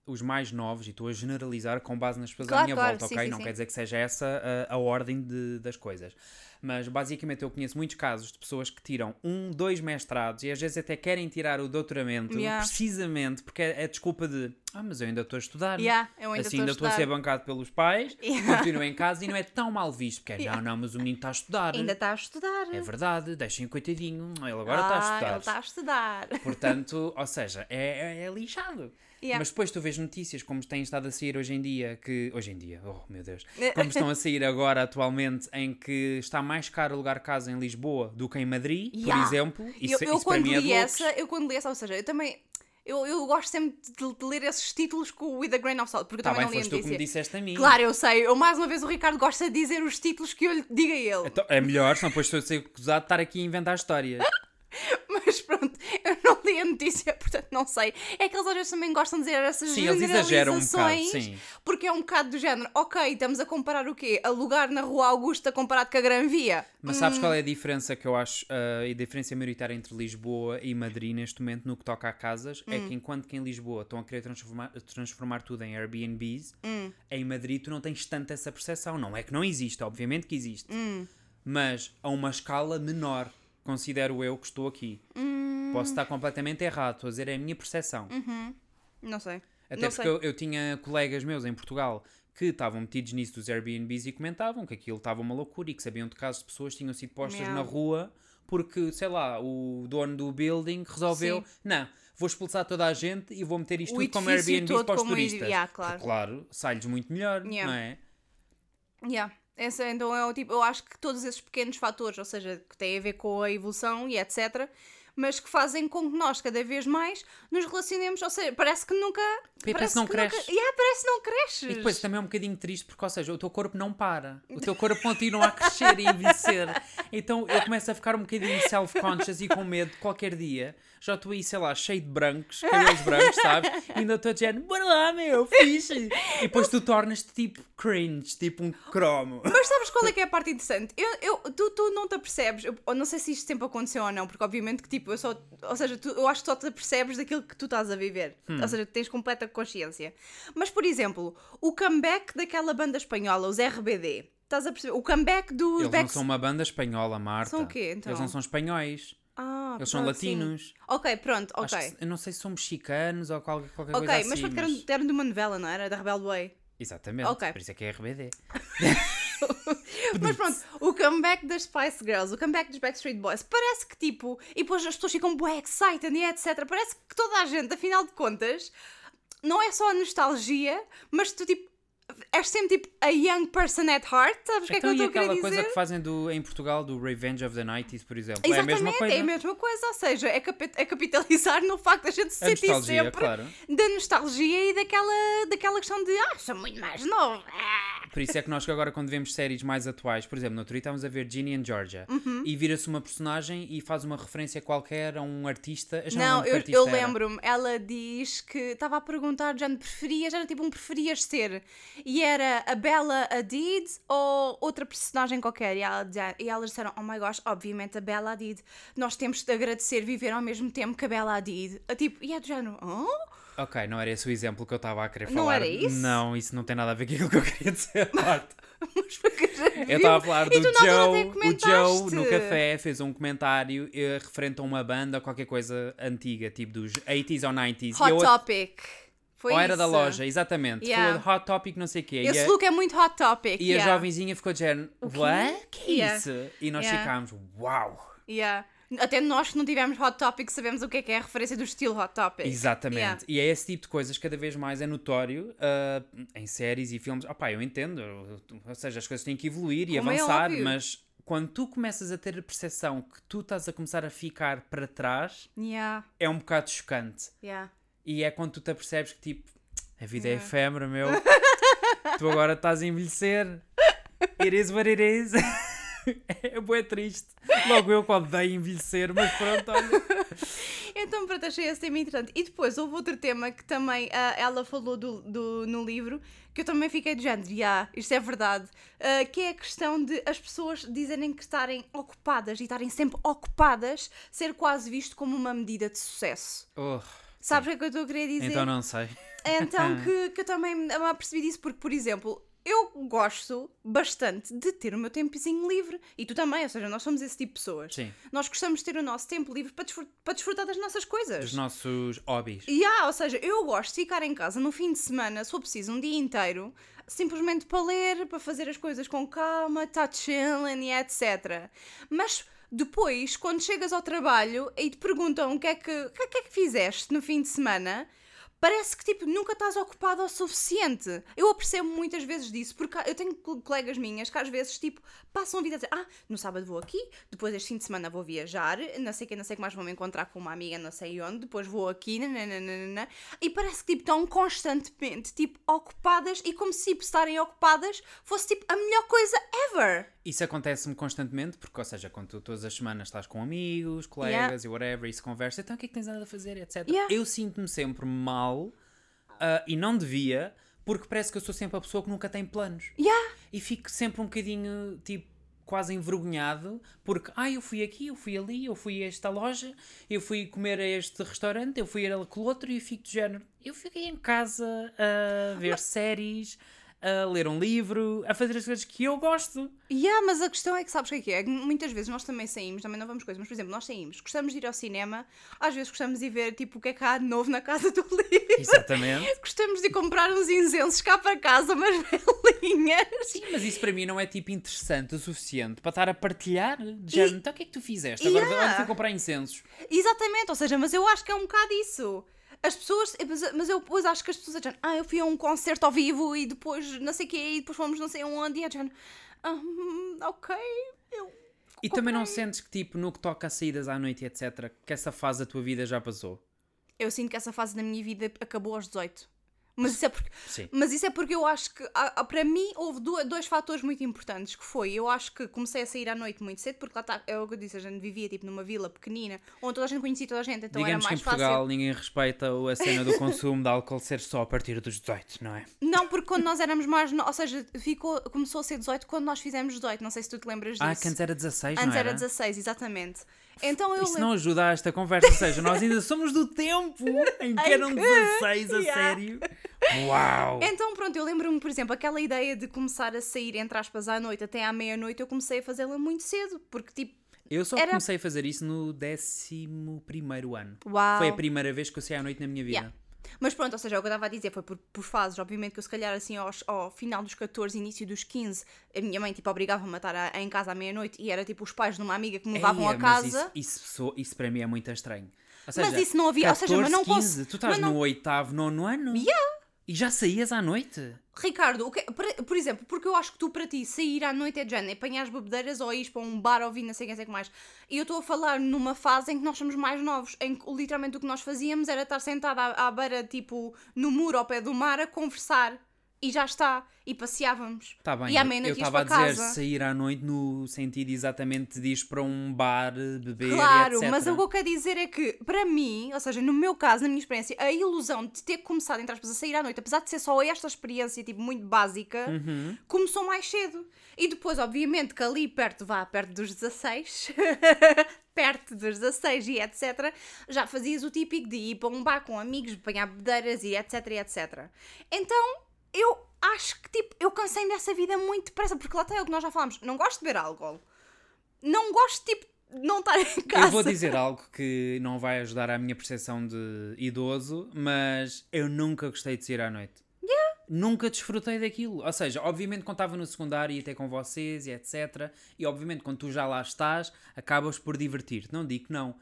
os mais novos, e estou a generalizar com base nas pessoas à Claro, minha claro, volta, sim, ok? sim, não sim. quer dizer que seja essa a, a ordem de- das coisas. Mas basicamente eu conheço muitos casos de pessoas que tiram um, dois mestrados e às vezes até querem tirar o doutoramento Yeah. precisamente porque é, é desculpa de ah, mas eu ainda estou a estudar. Yeah, eu ainda assim a ainda estou a, ser estudar." bancado pelos pais, Yeah. continuo em casa e não é tão mal visto, porque é, Yeah. não, não, mas o menino está a estudar. Ainda está a estudar. É verdade, deixem o coitadinho, ele agora está a ah, estudar. Ele está a estudar. Portanto, ou seja, é, é, é lixado. Yeah. Mas depois tu vês notícias como têm estado a sair hoje em dia, que. Hoje em dia, oh meu Deus. Como estão a sair agora atualmente, em que está mais caro alugar casa em Lisboa do que em Madrid, Yeah. por exemplo. Isso, eu, eu isso quando é li loucos. essa, eu quando li essa, ou seja, eu também. Eu, eu gosto sempre de, de ler esses títulos com o With a Grain of Salt, porque eu Tá também bem, não li tu que me disseste a mim. Claro, eu sei. Eu, mais uma vez, o Ricardo gosta de dizer os títulos que eu lhe diga a ele. Então, é melhor, senão depois estou a ser acusado de estar aqui a inventar histórias. Mas pronto, eu não li a notícia, portanto não sei. É que eles às vezes também gostam de dizer essas Sim, eles exageram um bocado, generalizações, sim. Porque é um bocado do género, ok, estamos a comparar o quê? Alugar na Rua Augusta comparado com a Gran Via? Mas sabes qual é a diferença que eu acho, uh, a diferença maioritária entre Lisboa e Madrid neste momento no que toca a casas? É que enquanto que em Lisboa estão a querer transformar, transformar tudo em Airbnbs, em Madrid tu não tens tanto essa percepção. Não é que não existe, obviamente que existe. Mas a uma escala menor, considero eu que estou aqui. Posso estar completamente errado, estou a dizer é a minha percepção. Não sei. Até não porque eu, eu tinha colegas meus em Portugal que estavam metidos nisso dos Airbnbs e comentavam que aquilo estava uma loucura e que sabiam de casos de pessoas que tinham sido postas Yeah. na rua porque, sei lá, o dono do building resolveu, Sim. não, vou expulsar toda a gente e vou meter isto O tudo como todo para os turistas. Yeah, claro. Porque, claro, sai-lhes muito melhor, Yeah. não é? Yeah. Então é o tipo, eu acho que todos esses pequenos fatores, ou seja, que têm a ver com a evolução e etc., mas que fazem com que nós cada vez mais nos relacionemos, ou seja, parece que nunca. Parece que não nunca- cresce. Yeah, parece que não cresces. E depois também é um bocadinho triste porque, ou seja, o teu corpo não para. O teu corpo continua a crescer e envelhecer. Então eu começo a ficar um bocadinho self-conscious e com medo qualquer dia. Já estou aí, sei lá, cheio de brancos, cabelos brancos, sabes? E ainda estou dizendo, bora lá, meu, fixe. E depois tu tornas-te tipo cringe, tipo um cromo. Mas sabes qual é que é a parte interessante? Eu, eu, tu, tu não te apercebes, eu não sei se isto sempre aconteceu ou não, porque obviamente que tipo, eu só, ou seja, tu, eu acho que só te apercebes daquilo que tu estás a viver. Hum. Ou seja, tens completa consciência. Mas, por exemplo, o comeback daquela banda espanhola, os RBD, estás a perceber? O comeback dos Eles não Back... são uma banda espanhola, Marta. São o quê, então? Eles não são espanhóis. Ah, Eles são pronto, sim. latinos. Ok, pronto, ok. que- eu não sei se são mexicanos ou qualquer, qualquer Ok, coisa assim. mas pronto, que eram, eram de uma novela, não era? Da Rebelde Way. Exatamente, Ok. por isso é que é RBD. Mas pronto, o comeback das Spice Girls, o comeback dos Backstreet Boys, parece que tipo, e depois as pessoas ficam bué excited e etc. Parece que toda a gente, afinal de contas, não é só a nostalgia, mas tu tipo, és sempre tipo a young person at heart, sabes o que é que Então, eu estou a querer aquela dizer? coisa que fazem do, em Portugal do Revenge of the 90s, por exemplo? é a Exatamente, mesma coisa. é a mesma coisa, ou seja, é, é capitalizar no facto da gente se A sentir nostalgia, sempre claro. da nostalgia e daquela, daquela questão de ah, sou muito mais novo. Por isso é que nós que agora quando vemos séries mais atuais, por exemplo, no outro dia estávamos a ver Ginny and Georgia Uhum. e vira-se uma personagem e faz uma referência qualquer a um artista. Eu Não, que eu, eu lembro-me, ela diz que estava a perguntar, já preferias, era tipo um preferias ser, e era a Bella Hadid ou outra personagem qualquer, e, ela, e elas disseram, oh my gosh, obviamente a Bella Hadid, nós temos de agradecer viver ao mesmo tempo que a Bella Hadid, tipo, e é do género, oh? Ok, não era esse o exemplo que eu estava a querer Não falar. era isso? Não, isso não tem nada a ver com aquilo que eu queria dizer. Mas porque Eu estava a falar do Joe. O Joe no café fez um comentário eh, referente a uma banda, qualquer coisa antiga, tipo dos 80s ou 90s. Hot eu, Topic. Foi ou era da loja, exatamente. Yeah. Falou de Hot Topic, não sei o quê. E Esse a- look é muito Hot Topic. E a yeah. jovenzinha ficou de género, what? Que é Yeah. isso? E nós Yeah. ficámos, uau! Yeah. Até nós que não tivemos Hot Topic sabemos o que é que é a referência do estilo Hot Topic. Exatamente. Yeah. E é esse tipo de coisas cada vez mais é notório ah, em séries e filmes. Opá, eu entendo. Ou seja, as coisas têm que evoluir e Como é avançar, óbvio. mas quando tu começas a ter a percepção que tu estás a começar a ficar para trás, Yeah. é um bocado chocante. Yeah. E é quando tu te apercebes que tipo, a vida é Yeah. efêmera, meu. tu agora estás a envelhecer. It is what it is. é bué triste. Logo eu que odeio envelhecer, mas pronto, olha. Então, pronto, achei esse tema interessante. E depois houve outro tema que também ah, ela falou do, do- no livro, que eu também fiquei de género, yeah, isto é verdade, ah, que é a questão de as pessoas dizerem que estarem ocupadas e estarem sempre ocupadas ser quase visto como uma medida de sucesso. Oh, Sabes o que é que eu estou a querer dizer? então não sei. Então que, que eu também me apercebi disso, porque, por exemplo, eu gosto bastante de ter o meu tempozinho livre. E tu também, ou seja, nós somos esse tipo de pessoas. Sim. Nós gostamos de ter o nosso tempo livre para, desfr- para desfrutar das nossas coisas. Dos nossos hobbies. E há, ou seja, eu gosto de ficar em casa no fim de semana, se for preciso, um dia inteiro, simplesmente para ler, para fazer as coisas com calma, tá chilling e etc. Mas depois, quando chegas ao trabalho e te perguntam o que é que, o é que é que fizeste no fim de semana, parece que tipo nunca estás ocupado o suficiente. Eu apercebo muitas vezes disso, porque eu tenho co- colegas minhas que às vezes tipo passam a vida a dizer: Ah, no sábado vou aqui, depois este fim de semana vou viajar, não sei que, não sei que mais vou me encontrar com uma amiga, não sei onde, depois vou aqui, nananana, e parece que tipo estão constantemente tipo ocupadas e como se tipo, estarem ocupadas fosse tipo a melhor coisa ever. Isso acontece-me constantemente, porque, ou seja, quando tu todas as semanas estás com amigos, colegas e whatever, e se conversa, então o que é que tens nada a fazer, etc. Yeah. Eu sinto-me sempre mal ah, e não devia, porque parece que eu sou sempre a pessoa que nunca tem planos. Yeah. E fico sempre um bocadinho, tipo, quase envergonhado, porque, ah, eu fui aqui, eu fui ali, eu fui a esta loja, eu fui comer a este restaurante, eu fui a aquele outro, e eu fico de género. Eu fiquei em casa a ver séries, a ler um livro, a fazer as coisas que eu gosto. Yeah, mas a questão é que sabes o que é que é? É Muitas vezes nós também saímos, também não vamos coisas, mas por exemplo, nós saímos, gostamos de ir ao cinema, às vezes gostamos de ir ver tipo o que é que há de novo na casa do livro. Exatamente. Gostamos de comprar uns incensos cá para casa, umas velinhas. Sim, mas isso para mim não é tipo interessante o suficiente para estar a partilhar. De género, então o que é que tu fizeste? Agora Yeah. olha, fui comprar incensos. Exatamente, ou seja, mas eu acho que é um bocado isso. As pessoas, mas- mas eu depois acho que as pessoas dizem, ah, eu fui a um concerto ao vivo e depois não sei o quê, e depois fomos não sei aonde, e é de género, ah, ok, eu E também não sentes que, tipo, no que toca a saídas à noite, etc., que essa fase da tua vida já passou? Eu sinto que essa fase da minha vida acabou aos 18. Mas isso é porque, Sim. mas isso é porque eu acho que, ah, ah, para mim, houve do- dois fatores muito importantes, que foi, eu acho que comecei a sair à noite muito cedo, porque lá está, é o que eu disse, a gente vivia tipo numa vila pequenina, onde toda a gente conhecia toda a gente, então Digamos era que em mais Portugal fácil. ninguém respeita a cena do consumo de álcool ser só a partir dos 18, não é? Não, porque quando nós éramos mais, no- ou seja, ficou, começou a ser 18 quando nós fizemos 18, não sei se tu te lembras disso. Ah, que antes era 16, Antes era era? 16, exatamente. Então eu Isso lembro... não ajuda a esta conversa, ou seja, nós ainda somos do tempo em que eram que- 16, a Yeah. sério. Uau! Então, pronto, eu lembro-me, por exemplo, aquela ideia de começar a sair, entre aspas, à noite até à meia-noite, eu comecei a fazê-la muito cedo, porque tipo, Eu só Era- comecei a fazer isso no 11 ano. uau. Foi a primeira vez que eu saí à noite na minha vida. Yeah. Mas pronto, ou seja, o que eu estava a dizer foi por, por fases, obviamente que eu se calhar assim aos- ao, final dos 14, início dos 15, a minha mãe tipo obrigava-me a estar a- em casa à meia-noite e era tipo os pais de uma amiga que me levavam Eia, a casa. Isso, isso, isso para mim é muito estranho. Seja, Mas isso não havia- ou seja, mas 14, não cons- 15, tu estás não- no oitavo, nono ano? E já saías à noite? Ricardo, que- por, por exemplo, porque eu acho que tu para ti sair à noite é de género, apanhar as bebedeiras ou ir para um bar ouvir não sei quem sei que mais. E eu estou a falar numa fase em que nós somos mais novos, em que literalmente o que nós fazíamos era estar sentada à, à beira, tipo, no muro ao pé do mar a conversar. E já está. E passeávamos. Tá bem, e à eu meia-noite ias estava a dizer casa. sair à noite no sentido exatamente de ir para um bar, beber, Claro, etc. mas o que eu quero dizer é que, para mim, ou seja, no meu caso, na minha experiência, a ilusão de ter começado, entre aspas, a sair à noite, apesar de ser só esta experiência, tipo, muito básica, Uhum. começou mais cedo. E depois, obviamente, que ali perto, vá, perto dos 16, perto dos 16 e etc., já fazias o típico de ir para um bar com amigos, apanhar bedeiras e etc, e etc. Então, eu acho que, tipo, eu cansei dessa vida muito depressa, porque lá está é o que nós já falámos, não gosto de beber álcool. Não gosto, tipo, de não estar em casa. Eu vou dizer algo que não vai ajudar à minha percepção de idoso, mas eu nunca gostei de sair à noite. Nunca desfrutei daquilo. Ou seja, obviamente quando estava no secundário ia ter com vocês e etc. E obviamente quando tu já lá estás, acabas por divertir-te. Não digo que não.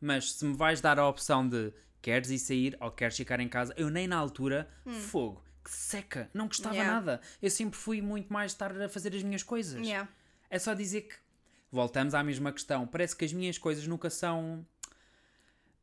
Mas se me vais dar a opção de queres ir sair ou queres ficar em casa, eu nem na altura, fogo, que seca, não gostava. Yeah. nada. Eu sempre fui muito mais estar a fazer as minhas coisas. Yeah. É só dizer que voltamos à mesma questão. Parece que as minhas coisas nunca são.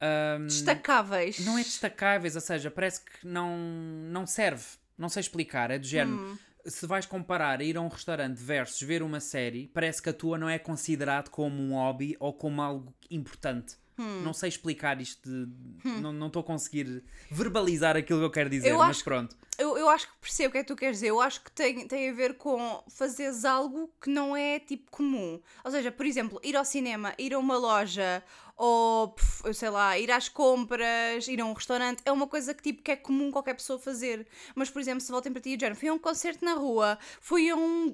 ahm, Destacáveis. não é destacáveis, ou seja, parece que não, não serve. Não sei explicar. É do género. Hum. Se vais comparar ir a um restaurante versus ver uma série, parece que a tua não é considerado como um hobby ou como algo importante. Hum. Não sei explicar isto. de- Não não estou a conseguir verbalizar aquilo que eu quero dizer, Eu mas acho- pronto. Eu, eu acho que percebo o que é que tu queres dizer. Eu acho que tem, tem a ver com fazeres algo que não é tipo comum. Ou seja, por exemplo, ir ao cinema, ir a uma loja ou pff, eu sei lá, ir às compras, ir a um restaurante, é uma coisa que tipo que é comum qualquer pessoa fazer. Mas, por exemplo, se voltem para ti, Jen, fui a um concerto na rua, fui a um.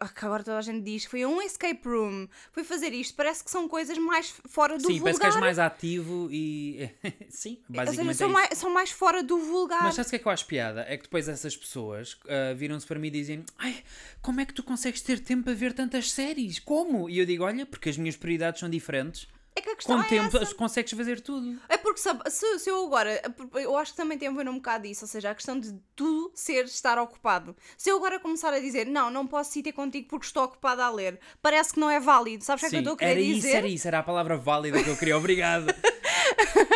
agora toda a gente diz, fui a um escape room, fui fazer isto. Parece que são coisas mais fora do Sim, vulgar. parece que és mais ativo e. Sim, Ou seja, basicamente são, é mais, são mais fora do vulgar. Mas sabes o que é que eu acho piada? É que depois essas pessoas ah, viram-se para mim e dizem Ai, como é que tu consegues ter tempo para ver tantas séries? Como? E eu digo, olha, porque as minhas prioridades são diferentes. É que a questão Com é tempo essa. consegues fazer tudo. É porque sabe, se, se eu agora, eu acho que também tem a ver um bocado disso, ou seja, a questão de tu ser estar ocupado. Se eu agora começar a dizer, não, não posso ir ter contigo porque estou ocupada a ler, parece que não é válido. Sabes o que é que eu estou a querer era isso, dizer? era isso, era a palavra válida que eu queria. Obrigado.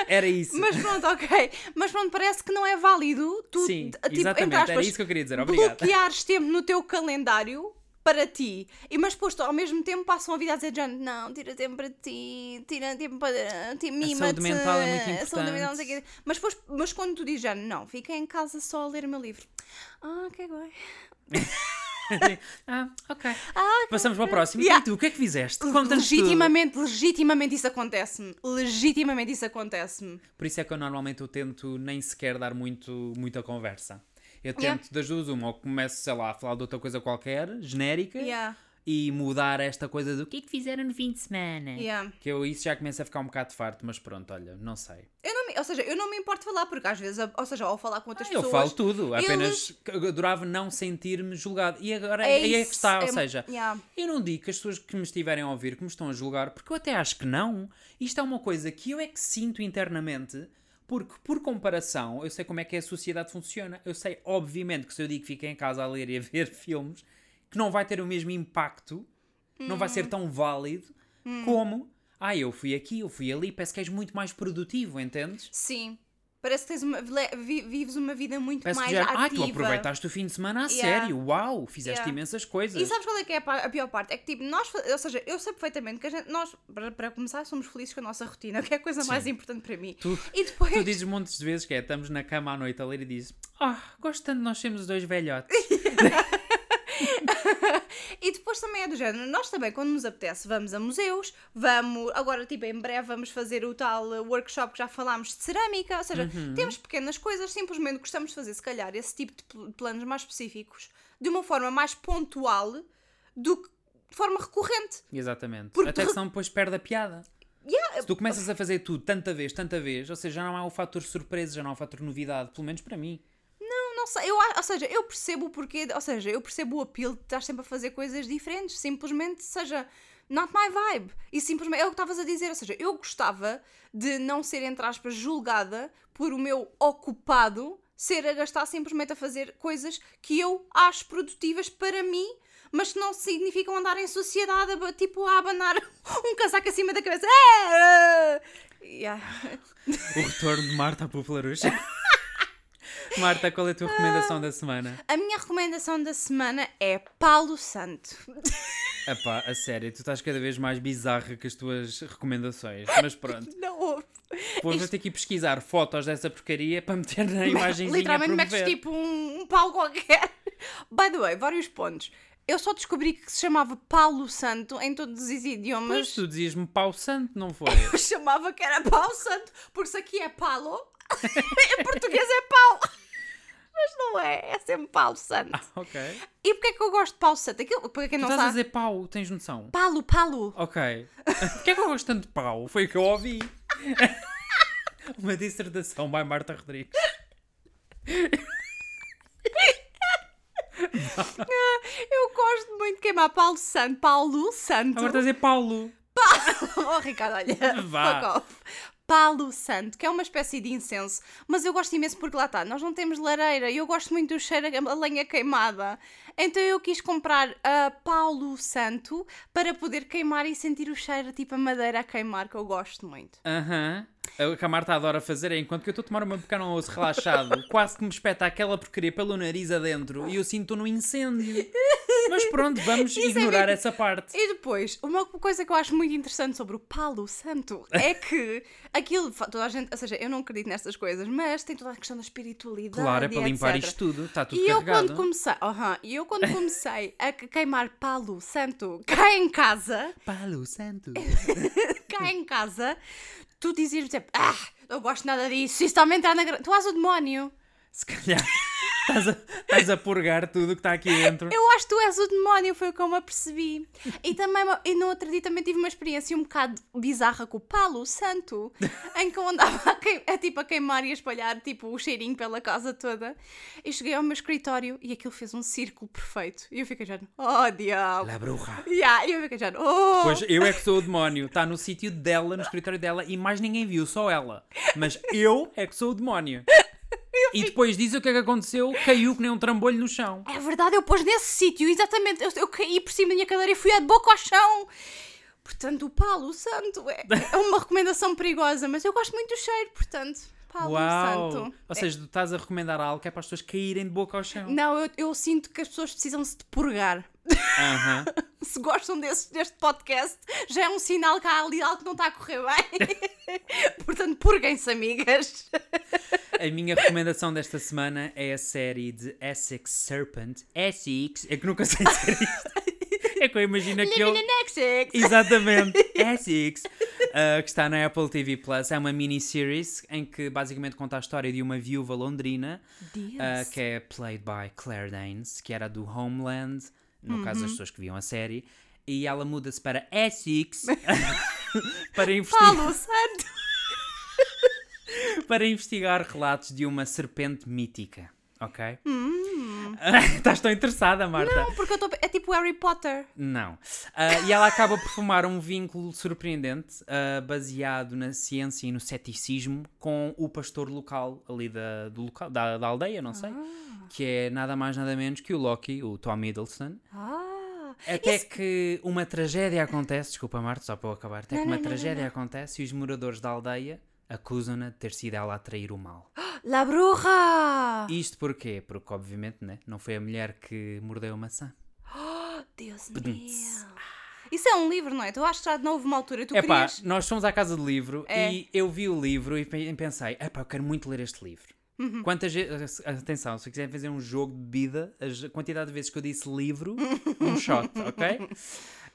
Era isso. Mas pronto, ok. Mas pronto, parece que não é válido tu, Sim, tipo, exatamente, entre era aspas, isso que eu queria dizer. Obrigado. bloqueares tempo no teu calendário para ti. E mas depois ao mesmo tempo passam a vida a dizer, John, não, tira tempo para ti, tira tempo para ti, mima saúde mental é muito A saúde mental, não sei o importante. quê. Mas, depois, mas quando tu dizes, John, não, fica em casa só a ler o meu livro. Ah, que bem. ah, ok. Ah, Passamos para o próximo. Yeah. E tu, o que é que fizeste? Conta-nos tudo. legitimamente, legitimamente isso acontece-me. Legitimamente isso acontece-me. Por isso é que eu normalmente eu tento nem sequer dar muito, muita conversa. Eu tento Yeah. das duas uma, ou começo, sei lá, a falar de outra coisa qualquer, genérica, Yeah. e mudar esta coisa do que é que fizeram no fim de semana. Yeah. Que eu isso já começa a ficar um bocado farto, mas pronto, olha, não sei. Eu não me, ou seja, eu não me importo falar, porque às vezes, ou seja, ao falar com outras Ah, eu pessoas. falo tudo, apenas eles- eu adorava não sentir-me julgado. E agora É aí é, isso, que está, ou é- seja, yeah. eu não digo que as pessoas que me estiverem a ouvir que me estão a julgar, porque eu até acho que não. Isto é uma coisa que eu é que sinto internamente, porque por comparação, eu sei como é que a sociedade funciona. Eu sei, obviamente, que se eu digo que fiquei em casa a ler e a ver filmes, que não vai ter o mesmo impacto, não vai Hum. ser tão válido como. Ah, eu fui aqui, eu fui ali, parece que és muito mais produtivo, entendes? Sim. Parece que tens uma, vives uma vida muito Parece mais já, ativa. ah, tu aproveitaste o fim de semana a Yeah. sério, uau, fizeste Yeah. imensas coisas. E sabes qual é que é a pior parte? É que tipo, nós, ou seja, eu sei perfeitamente que a gente, nós, para, para começar, somos felizes com a nossa rotina, que é a coisa mais importante para mim. Tu, E depois. tu dizes montes de vezes que é, estamos na cama à noite a ler e dizes, ah, gosto tanto de nós sermos dois velhotes. E depois também é do género, nós também, quando nos apetece, vamos a museus, vamos, agora, tipo, em breve vamos fazer o tal uh, workshop que já falámos de cerâmica, ou seja, Uhum. temos pequenas coisas, simplesmente gostamos de fazer, se calhar, esse tipo de pl- planos mais específicos, de uma forma mais pontual do que de forma recorrente. Exatamente. Porque Até tu- que senão depois perde a piada. Yeah, Se tu começas a fazer tudo tanta vez, tanta vez, ou seja, já não há o fator surpresa, já não há o fator novidade, pelo menos para mim. Não sei, eu, ou seja, eu percebo o porquê, ou seja, eu percebo o apelo de estar sempre a fazer coisas diferentes, simplesmente, seja, not my vibe. E simplesmente, é o que estavas a dizer, ou seja, eu gostava de não ser, entre aspas, julgada por o meu ocupado ser a gastar simplesmente a fazer coisas que eu acho produtivas para mim, mas que não significam andar em sociedade, a- tipo, a abanar um casaco acima da cabeça. É! Yeah. O retorno de Marta popularucha. Marta, qual é a tua recomendação da semana? A minha recomendação da semana é Paulo Santo. Epá, a sério, tu estás cada vez mais bizarra que as tuas recomendações. Mas pronto. Não houve. Vou ter que ir pesquisar fotos dessa porcaria para meter na imagenzinha Literalmente metes tipo um, um Paulo qualquer. By the way, vários pontos. Eu só descobri que se chamava Paulo Santo em todos os Mas idiomas. tu dizias-me pau santo, não foi? Eu chamava que era Paulo Santo, porque se aqui é Paulo, em português é Paulo. Mas não é, é sempre Paulo Santo. ok. E porquê é que eu gosto de Paulo Santo? Aquilo, para quem Tu não estás a sabe. dizer pau, tens noção? Paulo, Paulo. Ok. Porquê é que eu gosto tanto de pau? Foi o que eu ouvi. Uma dissertação by Marta Rodrigues. Eu gosto muito de queimar Paulo Santo. Paulo Santo. Agora estás a dizer Paulo. Oh, Ricardo, olha. Vá. Fuck off. Palo Santo, que é uma espécie de incenso, mas eu gosto imenso porque lá está, nós não temos lareira e eu gosto muito do cheiro a lenha queimada. Então eu quis comprar a Paulo Santo para poder queimar e sentir o cheiro tipo a madeira a queimar, que eu gosto muito. Aham. O que a Marta adora fazer é enquanto que eu estou a tomar uma pequeno almoço relaxado, quase que me espeta aquela porcaria pelo nariz adentro e eu sinto no incêndio. Mas pronto, vamos Isso é ignorar mesmo. essa parte. E depois, uma coisa que eu acho muito interessante sobre o Palo Santo é que aquilo, toda a gente, ou seja, eu não acredito nestas coisas, mas tem toda a questão da espiritualidade. Claro, é para limpar etc. isto tudo. Está tudo E eu carregado. quando comecei, aham, e eu quando comecei a que- queimar palo santo cá em casa, Palo santo. cá em casa, tu dizias sempre, ah, não gosto nada disso, isso está a entrar na gra-" Tu és o demónio. Se calhar estás a, estás a purgar tudo o que está aqui dentro. Eu acho que tu és o demónio, foi o que eu me apercebi. E também, e no outro dia também tive uma experiência um bocado bizarra com o palo santo, em que eu andava a, queim- a, tipo, a queimar e a espalhar tipo, o cheirinho pela casa toda. E cheguei ao meu escritório e aquilo fez um círculo perfeito. E eu fiquei já, oh diabo. La bruja. Yeah, e eu fiquei já, oh. Pois eu é que sou o demónio. Está no sítio dela, no escritório dela, e mais ninguém viu, só ela. Mas eu é que sou o demónio. E depois disso o que é que aconteceu? Caiu que nem um trambolho no chão. É verdade, eu pus nesse sítio, exatamente. Eu, eu caí por cima da minha cadeira e fui de boca ao chão. Portanto, o Palo Santo é, é uma recomendação perigosa, mas eu gosto muito do cheiro, portanto, Palo Uau! Santo. Ou seja, tu estás a recomendar algo que é para as pessoas caírem de boca ao chão. Não, eu, eu sinto que as pessoas precisam se de purgar. Aham. Se gostam desse, deste podcast, já é um sinal que há ali algo que não está a correr bem. portanto, purguem-se, amigas. A minha recomendação desta semana é a série de Essex Serpent. Essex, é que nunca sei dizer isto. É que eu imagino aquele. in Essex. Exatamente, Essex, uh, que está na Apple TV Plus. É uma miniseries em que basicamente conta a história de uma viúva londrina uh, que é played by Claire Danes, que era do Homeland, no caso das pessoas que viam a série, e ela muda-se para Essex para, investigar, Palo Santo. para investigar relatos de uma serpente mítica. Ok? Hum. Estás tão interessada, Marta? Não, porque eu estou. É tipo Harry Potter. Não. Ah, e ela acaba por formar um vínculo surpreendente, ah, baseado na ciência e no ceticismo, com o pastor local ali da, do local, da, da aldeia, não sei, que é nada mais nada menos que o Loki, o Tom Hiddleston. Até que uma tragédia acontece, desculpa Marta, só para eu acabar, até Não, que uma não, tragédia não. acontece e os moradores da aldeia acusam-na de ter sido ela a trair o mal. La Bruja! Isto porquê? Porque obviamente né, não foi a mulher que mordeu a maçã. Deus Pedunts. meu. Isso é um livro, não é? Tu acho que já não houve uma altura. Tu Epá, querias. nós fomos à casa de livro É. e eu vi o livro e pe- pensei, epá, eu quero muito ler este livro. Uhum. Quantas vezes, atenção, se quiserem fazer um jogo de bebida, a quantidade de vezes que eu disse livro, um shot, ok?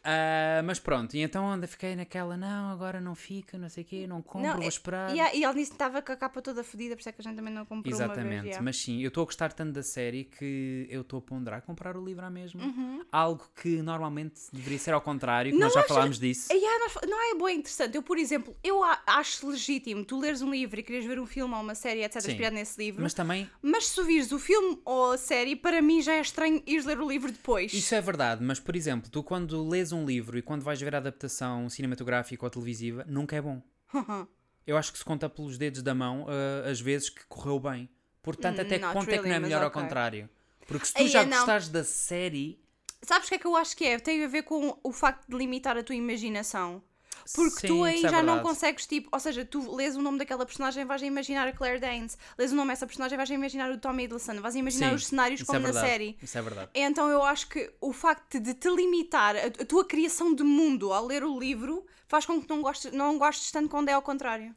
Ah, mas pronto, e então ainda fiquei naquela, não, agora não fica, não sei o quê, não compro, Não, vou é- esperar. E, e ela disse que estava com a capa toda fodida, por isso é que a gente também não comprou Exatamente, vez. mas sim, eu estou a gostar tanto da série que eu estou a ponderar comprar o livro à mesma. Uhum. Algo que normalmente deveria ser ao contrário, que Não nós já acha- falámos disso. Yeah, nós- não é boa interessante. Eu, por exemplo, eu acho legítimo tu leres um livro e queres ver um filme ou uma série, etc., Sim. inspirado nesse livro. Mas Mas... também se tu vires o filme ou a série, para mim já é estranho ires ler o livro depois. Isso é verdade, mas por exemplo, tu quando lês um livro e quando vais ver a adaptação cinematográfica ou televisiva, nunca é bom. Eu acho que se conta pelos dedos da mão uh, as vezes que correu bem. Portanto, Hum, até que not ponto é que não é melhor ao contrário? Porque se tu já é gostares da série, Sabes o que é que eu acho que é? Tem a ver com o facto de limitar a tua imaginação. Porque Sim, tu aí é já não verdade. consegues, tipo, ou seja, tu lês o nome daquela personagem e vais a imaginar a Claire Danes, lês o nome dessa personagem e vais a imaginar o Tommy Hiddleston, vais a imaginar Sim, os cenários como é na série. Isso é verdade. Então eu acho que o facto de te limitar a, a tua criação de mundo ao ler o livro faz com que não gostes, não gostes tanto quando é ao contrário.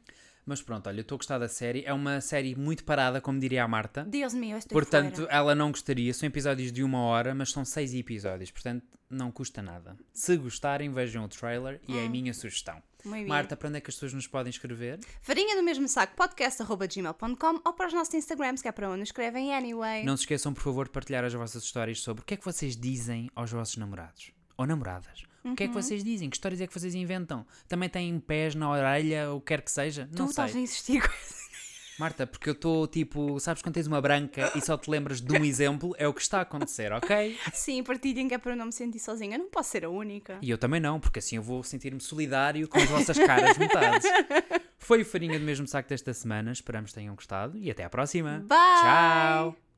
Mas pronto, olha, eu estou a gostar da série. É uma série muito parada, como diria a Marta. Deus meu, estou Portanto, fora. ela não gostaria. São episódios de uma hora, mas são seis episódios. Portanto, não custa nada. Se gostarem, vejam o trailer e é a minha sugestão. Muito. Marta, para onde é que as pessoas nos podem escrever? Farinha do mesmo saco, podcast.gmail.com ou para os nossos Instagrams, que é para onde nos escrevem anyway. Não se esqueçam, por favor, de partilhar as vossas histórias sobre o que é que vocês dizem aos vossos namorados ou namoradas. O que é que Uhum. vocês dizem? Que histórias é que vocês inventam? Também têm pés na orelha, ou quer que seja? tu Não estás a sei. insistir com Marta, porque eu estou tipo, sabes quando tens uma branca e só te lembras de um exemplo? É o que está a acontecer, ok? Sim, partilhem que é para eu não me sentir sozinha. Eu não posso ser a única. E eu também não, porque assim eu vou sentir-me solidário com as vossas caras metades. Foi o Farinha do mesmo saco desta semana. Esperamos que tenham gostado e até à próxima. Bye! Tchau!